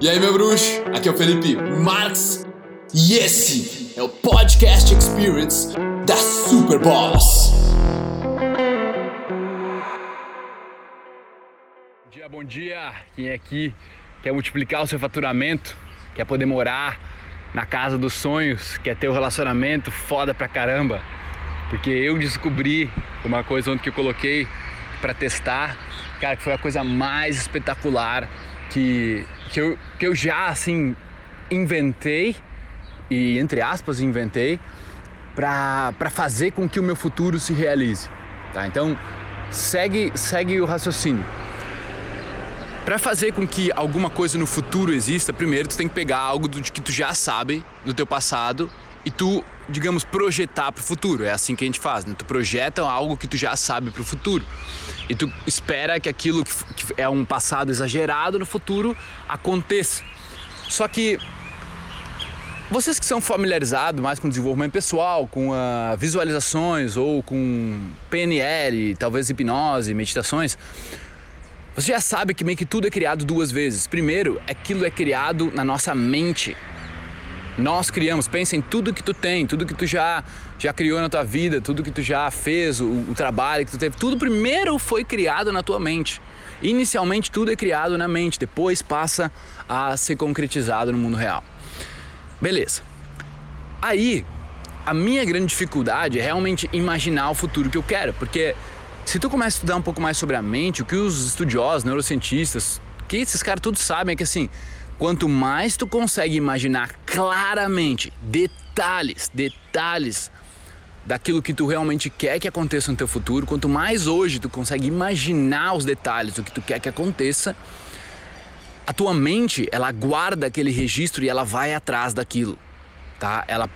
E aí, meu bruxo? Aqui é o Felipe Marx e esse é o Podcast Experience da Super Boss. Bom dia, bom dia. Quem é aqui quer multiplicar o seu faturamento, quer poder morar na casa dos sonhos, quer ter um relacionamento foda pra caramba. Porque eu descobri uma coisa ontem que eu coloquei para testar, cara, que foi a coisa mais espetacular que, que, eu, que eu já assim inventei e entre aspas inventei para fazer com que o meu futuro se realize, tá? Então segue segue o raciocínio. Para fazer com que alguma coisa no futuro exista, primeiro tu tem que pegar algo do que tu já sabe do teu passado e tu, digamos, projetar para o futuro. É assim que a gente faz, né? Tu projeta algo que tu já sabe para o futuro. E tu espera que aquilo que é um passado exagerado no futuro aconteça. Só que vocês que são familiarizados mais com desenvolvimento pessoal, com uh, visualizações ou com PNL, talvez hipnose, meditações, você já sabe que meio que tudo é criado duas vezes. Primeiro, aquilo é criado na nossa mente. Nós criamos, pensa em tudo que tu tem, tudo que tu já, já criou na tua vida, tudo que tu já fez, o, o trabalho que tu teve, tudo primeiro foi criado na tua mente. Inicialmente tudo é criado na mente, depois passa a ser concretizado no mundo real. Beleza. Aí, a minha grande dificuldade é realmente imaginar o futuro que eu quero, porque se tu começa a estudar um pouco mais sobre a mente, o que os estudiosos, neurocientistas, que esses caras todos sabem é que assim, Quanto mais tu consegue imaginar claramente detalhes, detalhes daquilo que tu realmente quer que aconteça no teu futuro, quanto mais hoje tu consegue imaginar os detalhes do que tu quer que aconteça, a tua mente, ela guarda aquele registro e ela vai atrás daquilo, tá? Ela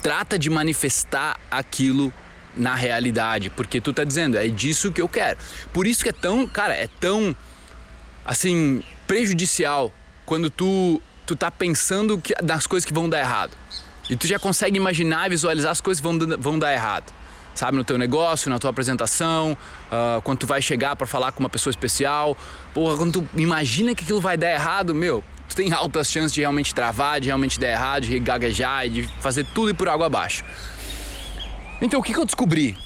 trata de manifestar aquilo na realidade, porque tu tá dizendo, é disso que eu quero. Por isso que é tão, cara, é tão assim prejudicial quando tu, tu tá pensando que, das coisas que vão dar errado. E tu já consegue imaginar e visualizar as coisas que vão, vão dar errado. Sabe, no teu negócio, na tua apresentação, uh, quando tu vai chegar para falar com uma pessoa especial. Porra, quando tu imagina que aquilo vai dar errado, meu, tu tem altas chances de realmente travar, de realmente dar errado, de gaguejar e de fazer tudo ir por água abaixo. Então, o que, que eu descobri?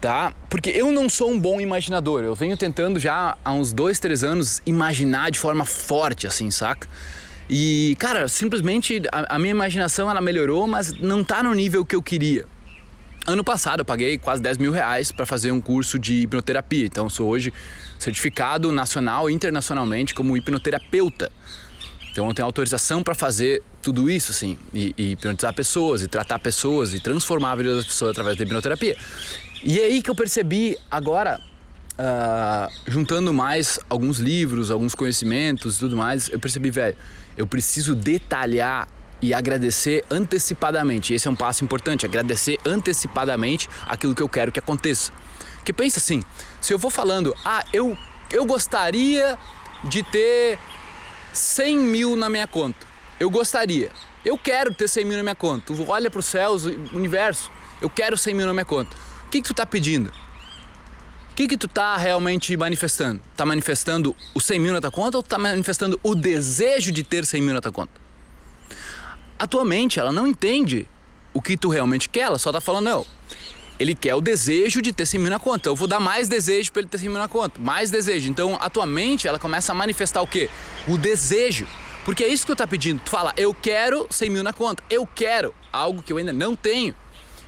Tá? Porque eu não sou um bom imaginador. Eu venho tentando já há uns dois, três anos imaginar de forma forte, assim, saca? E, cara, simplesmente a, a minha imaginação ela melhorou, mas não tá no nível que eu queria. Ano passado eu paguei quase 10 mil reais para fazer um curso de hipnoterapia. Então sou hoje certificado nacional e internacionalmente como hipnoterapeuta. Então eu tenho autorização para fazer tudo isso, assim, e, e hipnotizar pessoas, e tratar pessoas, e transformar a vida das pessoas através da hipnoterapia. E é aí que eu percebi agora, uh, juntando mais alguns livros, alguns conhecimentos e tudo mais, eu percebi, velho, eu preciso detalhar e agradecer antecipadamente. Esse é um passo importante, agradecer antecipadamente aquilo que eu quero que aconteça. Porque pensa assim, se eu vou falando, ah, eu, eu gostaria de ter 100 mil na minha conta. Eu gostaria. Eu quero ter 100 mil na minha conta. Olha para os céus, universo. Eu quero 100 mil na minha conta. O que, que tu está pedindo? O que, que tu está realmente manifestando? Está manifestando o 100 mil na tua conta ou está manifestando o desejo de ter 100 mil na tua conta? A tua mente, ela não entende o que tu realmente quer, ela só está falando, não, ele quer o desejo de ter 100 mil na conta. Eu vou dar mais desejo para ele ter 100 mil na conta. Mais desejo. Então a tua mente, ela começa a manifestar o quê? O desejo. Porque é isso que tu está pedindo. Tu fala, eu quero 100 mil na conta. Eu quero algo que eu ainda não tenho.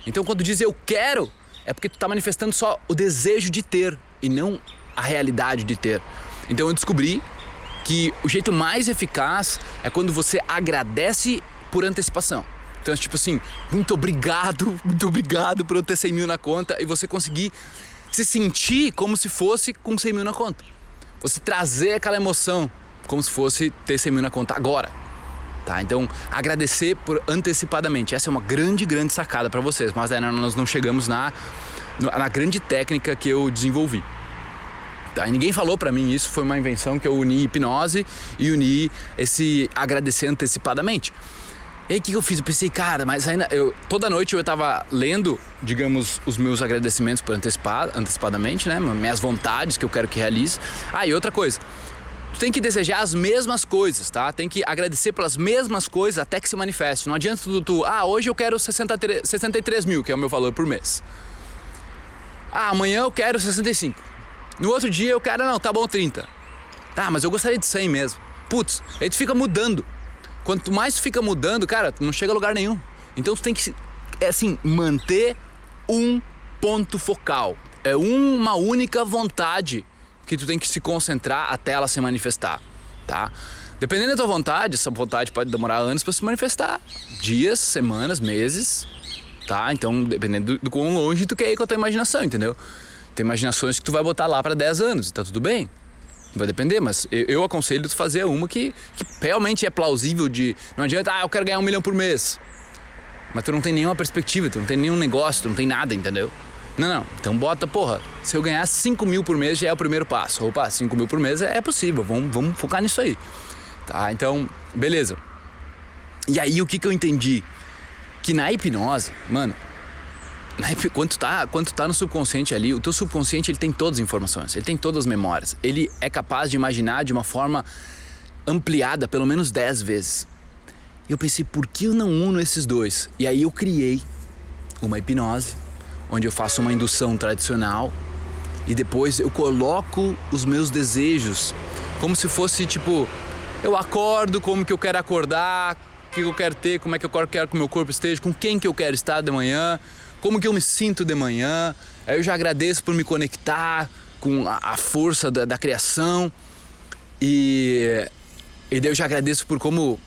Então quando diz eu quero, é porque tu está manifestando só o desejo de ter e não a realidade de ter. Então eu descobri que o jeito mais eficaz é quando você agradece por antecipação. Então, tipo assim, muito obrigado, muito obrigado por eu ter 100 mil na conta e você conseguir se sentir como se fosse com 100 mil na conta. Você trazer aquela emoção como se fosse ter 100 mil na conta agora. Tá? Então, agradecer por antecipadamente. Essa é uma grande, grande sacada para vocês, mas ainda nós não chegamos na, na grande técnica que eu desenvolvi. Tá? E ninguém falou para mim isso, foi uma invenção que eu uni hipnose e uni esse agradecer antecipadamente. E aí o que eu fiz? Eu pensei, cara, mas ainda eu toda noite eu estava lendo, digamos, os meus agradecimentos por antecipado, antecipadamente, né? Minhas vontades que eu quero que realize. Ah, e outra coisa, tem que desejar as mesmas coisas, tá? Tem que agradecer pelas mesmas coisas até que se manifeste. Não adianta tu, tu ah, hoje eu quero 63, 63 mil, que é o meu valor por mês. Ah, amanhã eu quero 65. No outro dia eu quero, não, tá bom, 30. Tá, mas eu gostaria de 100 mesmo. Putz, aí tu fica mudando. Quanto mais tu fica mudando, cara, tu não chega a lugar nenhum. Então tu tem que, é assim, manter um ponto focal. É uma única vontade que tu tem que se concentrar até ela se manifestar, tá? Dependendo da tua vontade, essa vontade pode demorar anos para se manifestar, dias, semanas, meses, tá? Então, dependendo do, quão longe tu quer ir com a tua imaginação, entendeu? Tem imaginações que tu vai botar lá para 10 anos, tá tudo bem. Vai depender, mas eu, eu aconselho tu fazer uma que, que realmente é plausível de. Não adianta, ah, eu quero ganhar um milhão por mês. Mas tu não tem nenhuma perspectiva, tu não tem nenhum negócio, tu não tem nada, entendeu? Não, não. Então bota, porra, se eu ganhar 5 mil por mês já é o primeiro passo. Opa, 5 mil por mês é, é possível, vamos, vamos focar nisso aí. Tá, então, beleza. E aí o que, que eu entendi? Que na hipnose, mano, quando, tá, quando tá no subconsciente ali, o teu subconsciente ele tem todas as informações, ele tem todas as memórias. Ele é capaz de imaginar de uma forma ampliada pelo menos 10 vezes. Eu pensei, por que eu não uno esses dois? E aí eu criei uma hipnose onde eu faço uma indução tradicional e depois eu coloco os meus desejos como se fosse tipo eu acordo como que eu quero acordar, o que eu quero ter, como é que eu quero que o meu corpo esteja, com quem que eu quero estar de manhã, como que eu me sinto de manhã. Aí eu já agradeço por me conectar com a, força da, da criação e, e eu já agradeço por como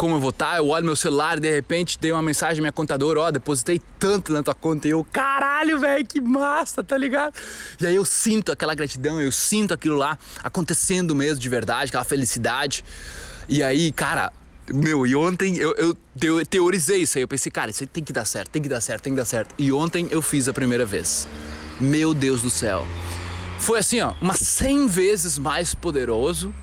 como eu vou estar, tá, eu olho meu celular e de repente dei uma mensagem à minha contadora, ó, oh, depositei tanto na tua conta e eu, caralho, velho, que massa, tá ligado? E aí eu sinto aquela gratidão, eu sinto aquilo lá acontecendo mesmo de verdade, aquela felicidade. E aí, cara, meu, e ontem eu, eu, eu teorizei isso aí, eu pensei, cara, isso aí tem que dar certo, tem que dar certo, tem que dar certo. E ontem eu fiz a primeira vez. Meu Deus do céu. Foi assim, ó, umas 100 vezes mais poderoso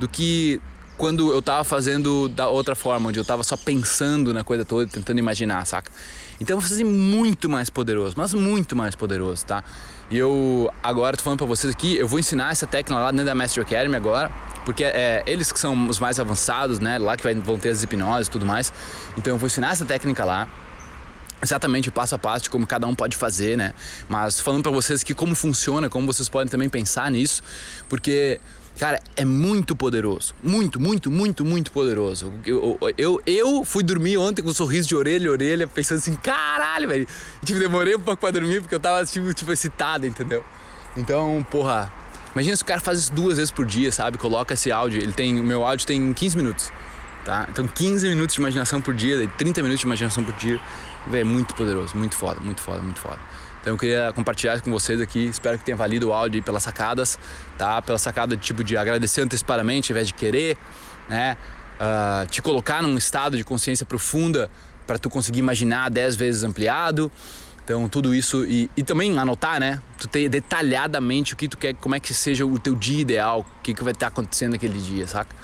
do que quando eu tava fazendo da outra forma, onde eu tava só pensando na coisa toda, tentando imaginar, saca? Então vou fazer muito mais poderoso, mas muito mais poderoso, tá? E eu agora tô falando para vocês aqui, eu vou ensinar essa técnica lá dentro da Master Academy agora, porque é eles que são os mais avançados, né? Lá que vai, vão ter as hipnoses e tudo mais. Então eu vou ensinar essa técnica lá exatamente o passo a passo de como cada um pode fazer, né? Mas falando para vocês que como funciona, como vocês podem também pensar nisso, porque Cara, é muito poderoso. Muito, muito, muito, muito poderoso. Eu, eu, eu fui dormir ontem com um sorriso de orelha a orelha, pensando assim, caralho, velho. Tipo, demorei um pouco pra dormir porque eu tava, tipo, tipo excitado, entendeu? Então, porra, imagina se o cara faz isso duas vezes por dia, sabe? Coloca esse áudio. Ele tem, o meu áudio tem 15 minutos, tá? Então, 15 minutos de imaginação por dia, 30 minutos de imaginação por dia. Velho, é muito poderoso, muito foda, muito foda, muito foda. Então eu queria compartilhar com vocês aqui, espero que tenha valido o áudio pelas sacadas, tá? Pela sacada de tipo de agradecer antecipadamente ao invés de querer, né? Uh, te colocar num estado de consciência profunda para tu conseguir imaginar dez vezes ampliado. Então tudo isso e, e também anotar, né? Tu ter detalhadamente o que tu quer, como é que seja o teu dia ideal, o que, que vai estar acontecendo naquele dia, saca?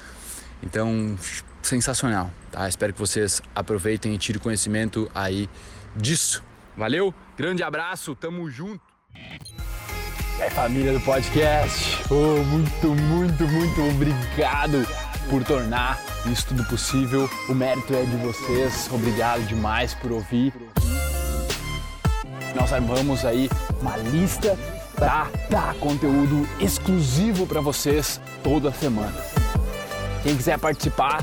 Então, sensacional, tá? Espero que vocês aproveitem e tirem conhecimento aí disso. Valeu, grande abraço, tamo junto. É família do podcast, oh, muito, muito, muito obrigado por tornar isso tudo possível. O mérito é de vocês, obrigado demais por ouvir. Nós armamos aí uma lista para dar conteúdo exclusivo para vocês toda semana. Quem quiser participar